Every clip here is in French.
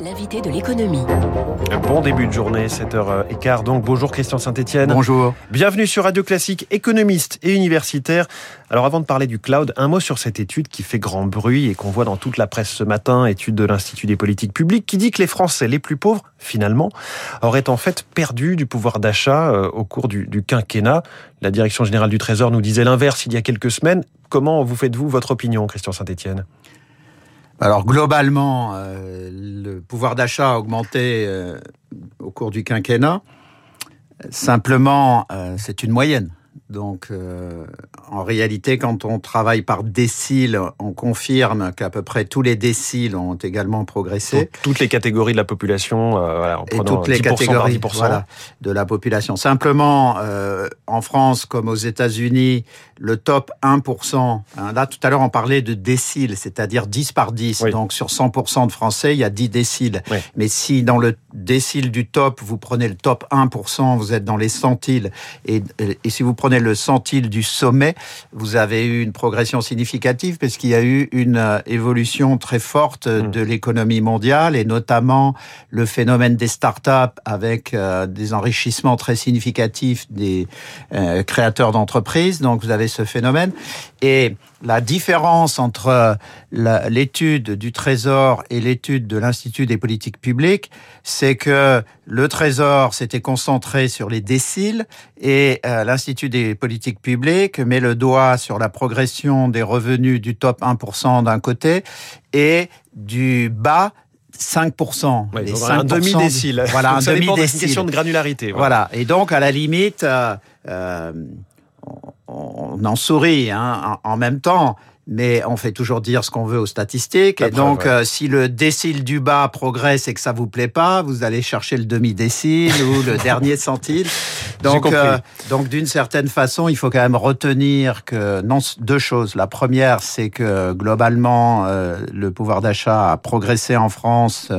L'invité de l'économie. Bon début de journée, 7h15. Donc bonjour Christian Saint-Etienne. Bonjour. Bienvenue sur Radio Classique, économiste et universitaire. Alors avant de parler du cloud, un mot sur cette étude qui fait grand bruit et qu'on voit dans toute la presse ce matin, étude de l'Institut des politiques publiques, qui dit que les Français les plus pauvres, finalement, auraient en fait perdu du pouvoir d'achat euh, au cours du, du quinquennat. La Direction générale du Trésor nous disait l'inverse il y a quelques semaines. Comment vous faites-vous votre opinion, Christian Saint-Etienne? Alors globalement, euh, le pouvoir d'achat a augmenté euh, au cours du quinquennat. Simplement, euh, c'est une moyenne. Donc, euh, en réalité, quand on travaille par déciles, on confirme qu'à peu près tous les déciles ont également progressé. Donc, toutes les catégories de la population, euh, voilà, en et toutes les catégories voilà, de la population. Simplement, euh, en France comme aux États-Unis, le top 1%, hein, là tout à l'heure on parlait de déciles, c'est-à-dire 10 par 10. Oui. Donc sur 100% de Français, il y a 10 déciles. Oui. Mais si dans le décile du top, vous prenez le top 1%, vous êtes dans les centiles. Et, et si vous prenez le centile du sommet, vous avez eu une progression significative parce qu'il y a eu une euh, évolution très forte Mmh. de l'économie mondiale et notamment le phénomène des startups avec euh, des enrichissements très significatifs des euh, créateurs d'entreprises. Donc vous avez ce phénomène et la différence entre l'étude du Trésor et l'étude de l'Institut des politiques publiques, c'est que le Trésor s'était concentré sur les déciles et euh, l'Institut des politiques publiques met le doigt sur la progression des revenus du top 1% d'un côté et du bas 5%. Ouais, Les donc un 5% demi-décile. Voilà, Donc un ça dépend d'une demi-décile. question de granularité. Voilà. Et donc, à la limite, euh, euh, on, on en sourit hein, en, en même temps. Mais on fait toujours dire ce qu'on veut aux statistiques. La et preuve, donc, ouais. euh, si le décile du bas progresse et que ça vous plaît pas, vous allez chercher le demi-décile ou le dernier centile. Donc, euh, donc d'une certaine façon, il faut quand même retenir que non deux choses. La première, c'est que globalement, euh, le pouvoir d'achat a progressé en France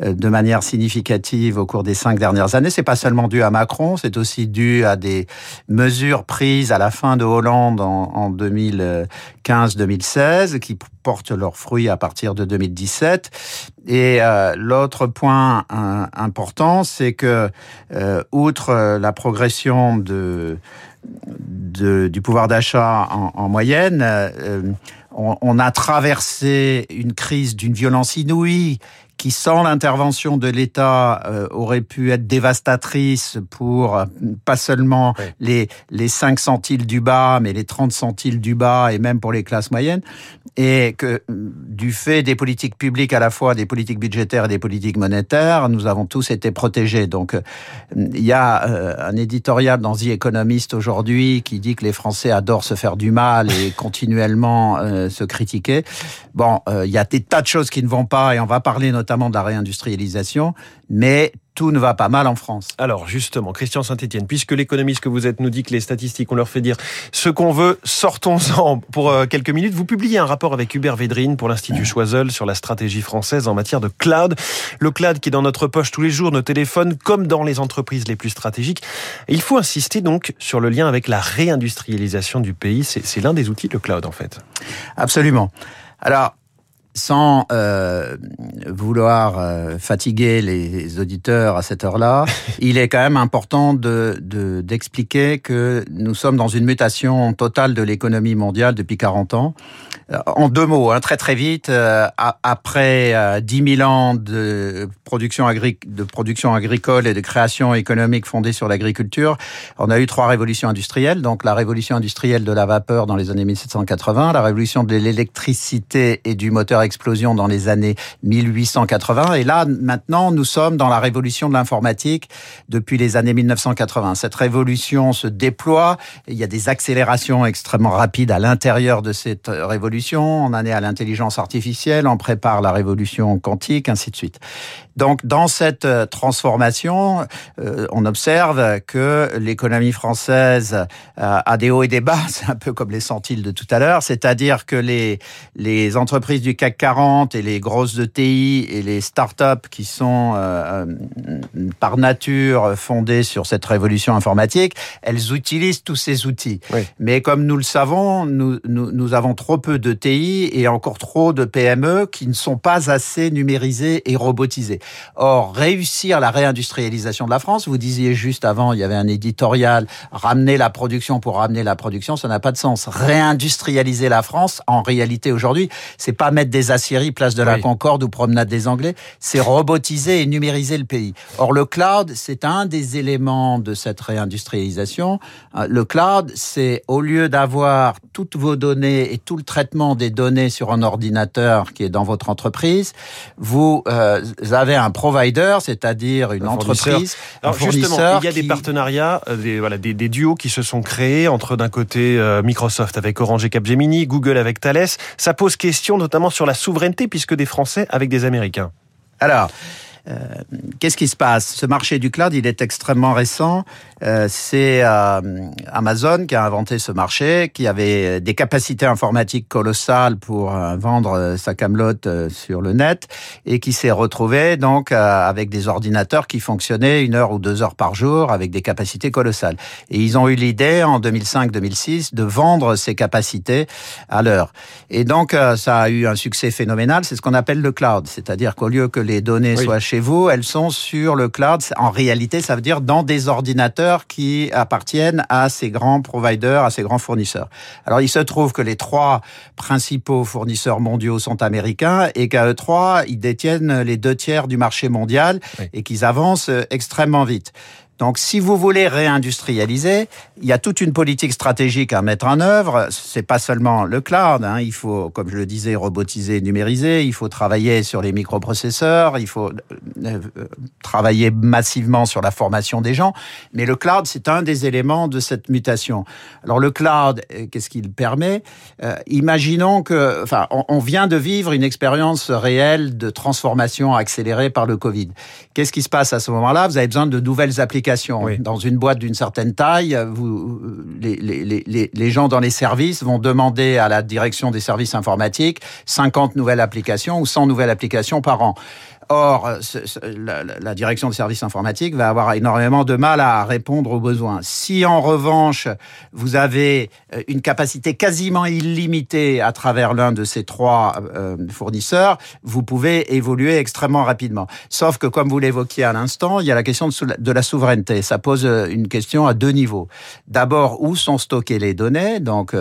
de manière significative au cours des cinq dernières années. C'est pas seulement dû à Macron, c'est aussi dû à des mesures prises à la fin de Hollande en, en 2015-2016 qui portent leurs fruits à partir de 2017. Et euh, l'autre point euh, important, c'est que euh, outre la progression de, du pouvoir d'achat en, en moyenne, on a traversé une crise d'une violence inouïe qui, sans l'intervention de l'État, euh, aurait pu être dévastatrice pour euh, pas seulement les, les 5 centiles du bas, mais les 30 centiles du bas et même pour les classes moyennes. Et que du fait des politiques publiques, à la fois des politiques budgétaires et des politiques monétaires, nous avons tous été protégés. Donc, euh, il y a euh, un éditorial dans The Economist aujourd'hui qui dit que les Français adorent se faire du mal et continuellement euh, se critiquer. Bon, il y a des tas de choses qui ne vont pas et on va parler notamment de la réindustrialisation, mais tout ne va pas mal en France. Alors justement, Christian Saint-Etienne, puisque l'économiste que vous êtes nous dit que les statistiques, on leur fait dire ce qu'on veut, sortons-en pour euh, quelques minutes. Vous publiez un rapport avec Hubert Védrine pour l'Institut Choiseul sur la stratégie française en matière de cloud. Le cloud qui est dans notre poche tous les jours, nos téléphones, comme dans les entreprises les plus stratégiques. Et il faut insister donc sur le lien avec la réindustrialisation du pays. C'est l'un des outils, le cloud en fait. Absolument. Alors, sans euh, vouloir euh, fatiguer les auditeurs à cette heure-là, il est quand même important de de- d'expliquer que nous sommes dans une mutation totale de l'économie mondiale depuis 40 ans. Euh, En deux mots, hein, très très vite, euh, après euh, 10 000 ans de production, de production agricole et de création économique fondée sur l'agriculture, on a eu trois révolutions industrielles. Donc la révolution industrielle de la vapeur dans les années 1780, la révolution de l'électricité et du moteur explosion dans les années 1880. Et là, maintenant, nous sommes dans la révolution de l'informatique depuis les années 1980. Cette révolution se déploie. Il y a des accélérations extrêmement rapides à l'intérieur de cette révolution. On en est à l'intelligence artificielle, on prépare la révolution quantique, ainsi de suite. Donc, dans cette euh, transformation, euh, on observe que l'économie française euh, a des hauts et des bas. C'est un peu comme les centiles de tout à l'heure. C'est-à-dire que les, les entreprises du CAC CAC 40 et les grosses ETI et les startups qui sont euh, par nature fondées sur cette révolution informatique, elles utilisent tous ces outils. Mais comme nous le savons, nous, nous, nous avons trop peu d'ETI et encore trop de PME qui ne sont pas assez numérisées et robotisées. Or, réussir la réindustrialisation de la France, vous disiez juste avant, il y avait un éditorial, ramener la production pour ramener la production, ça n'a pas de sens. Réindustrialiser la France, en réalité aujourd'hui, c'est pas mettre des aciéries place de la Concorde ou promenade des Anglais, c'est robotiser et numériser le pays. Or, le cloud, c'est un des éléments de cette réindustrialisation. Euh, le cloud, c'est au lieu d'avoir toutes vos données et tout le traitement des données sur un ordinateur qui est dans votre entreprise, vous, euh, avez un provider, c'est-à-dire une entreprise, un fournisseur. il y a des partenariats, euh, des, voilà, des, des, duos qui se sont créés entre d'un côté Microsoft avec Orange et Capgemini, Google avec Thales. Ça pose question notamment sur la souveraineté puisque des Français avec des Américains. Alors, euh, qu'est-ce qui se passe? Ce marché du cloud, il est extrêmement récent. Euh, c'est euh, Amazon qui a inventé ce marché, qui avait des capacités informatiques colossales pour vendre sa camelote sur le net et qui s'est retrouvé donc avec des ordinateurs qui fonctionnaient une heure ou deux heures par jour avec des capacités colossales. Et ils ont eu l'idée en 2005-2006 de vendre ces capacités à l'heure. Et donc ça a eu un succès phénoménal. C'est ce qu'on appelle le cloud, c'est-à-dire qu'au lieu que les données soient chez vous, elles sont sur le cloud. En réalité, ça veut dire dans des ordinateurs qui appartiennent à ces grands providers, à ces grands fournisseurs. Alors, il se trouve que les trois principaux fournisseurs mondiaux sont américains et qu'à eux trois, ils détiennent les deux tiers du marché mondial et qu'ils avancent extrêmement vite. Donc, si vous voulez réindustrialiser, il y a toute une politique stratégique à mettre en œuvre. C'est pas seulement le cloud. Hein. Il faut, comme je le disais, robotiser, numériser. Il faut travailler sur les microprocesseurs. Il faut euh, euh, travailler massivement sur la formation des gens. Mais le cloud, c'est un des éléments de cette mutation. Alors, le cloud, euh, qu'est-ce qu'il permet? Imaginons que, enfin, on, vient de vivre une expérience réelle de transformation accélérée par le Covid. Qu'est-ce qui se passe à ce moment-là? Vous avez besoin de nouvelles applications dans une boîte d'une certaine taille, vous, les, les, les, les, gens dans les services vont demander à la direction des services informatiques 50 nouvelles applications ou 100 nouvelles applications par an. Or, euh, la, direction des services informatiques va avoir énormément de mal à répondre aux besoins. Si en revanche, vous avez euh, une capacité quasiment illimitée à travers l'un de ces trois euh, fournisseurs, vous pouvez évoluer extrêmement rapidement. Sauf que, comme vous l'évoquiez à l'instant, il y a la question de la souveraineté. Ça pose une question à deux niveaux. D'abord, où sont stockées les données? Donc,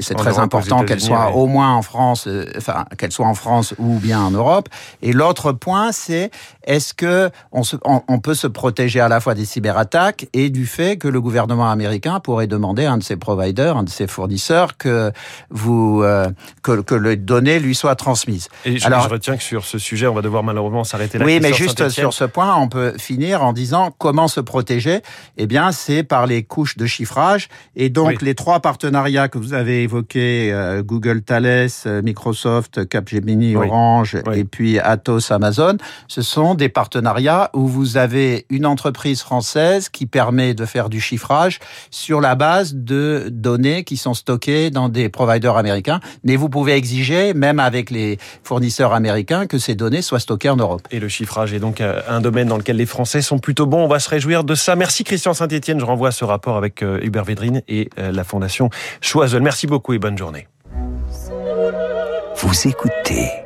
c'est très important qu'elles soient au moins en France, enfin qu'elles soient en France ou bien en Europe. Et l'autre point, c'est est-ce que on, on, peut se protéger à la fois des cyberattaques et du fait que le gouvernement américain pourrait demander à un de ses providers, un de ses fournisseurs, que vous euh, que, que les données lui soient transmises. Et je, Alors, je retiens que sur ce sujet, on va devoir malheureusement s'arrêter là. Oui, mais juste sur ce point, on peut finir en disant comment se protéger. Eh bien, c'est par les couches de chiffrage. Et donc, les trois partenariats que vous avez évoqués, euh, Google, Thales, euh, Microsoft, Capgemini, Orange, et puis Atos, Amazon, ce sont des partenariats où vous avez une entreprise française qui permet de faire du chiffrage sur la base de données qui sont stockées dans des providers américains. Mais vous pouvez exiger, même avec les fournisseurs américains, que ces données soient stockées en Europe. Et le chiffrage est donc euh, un domaine dans lequel les Français sont plutôt bons. On va se réjouir de ça. Merci Christian Saint-Etienne. Je renvoie ce rapport avec euh, Hubert Védrine et euh, la Fondation Choiseul. Merci beaucoup et bonne journée. Vous écoutez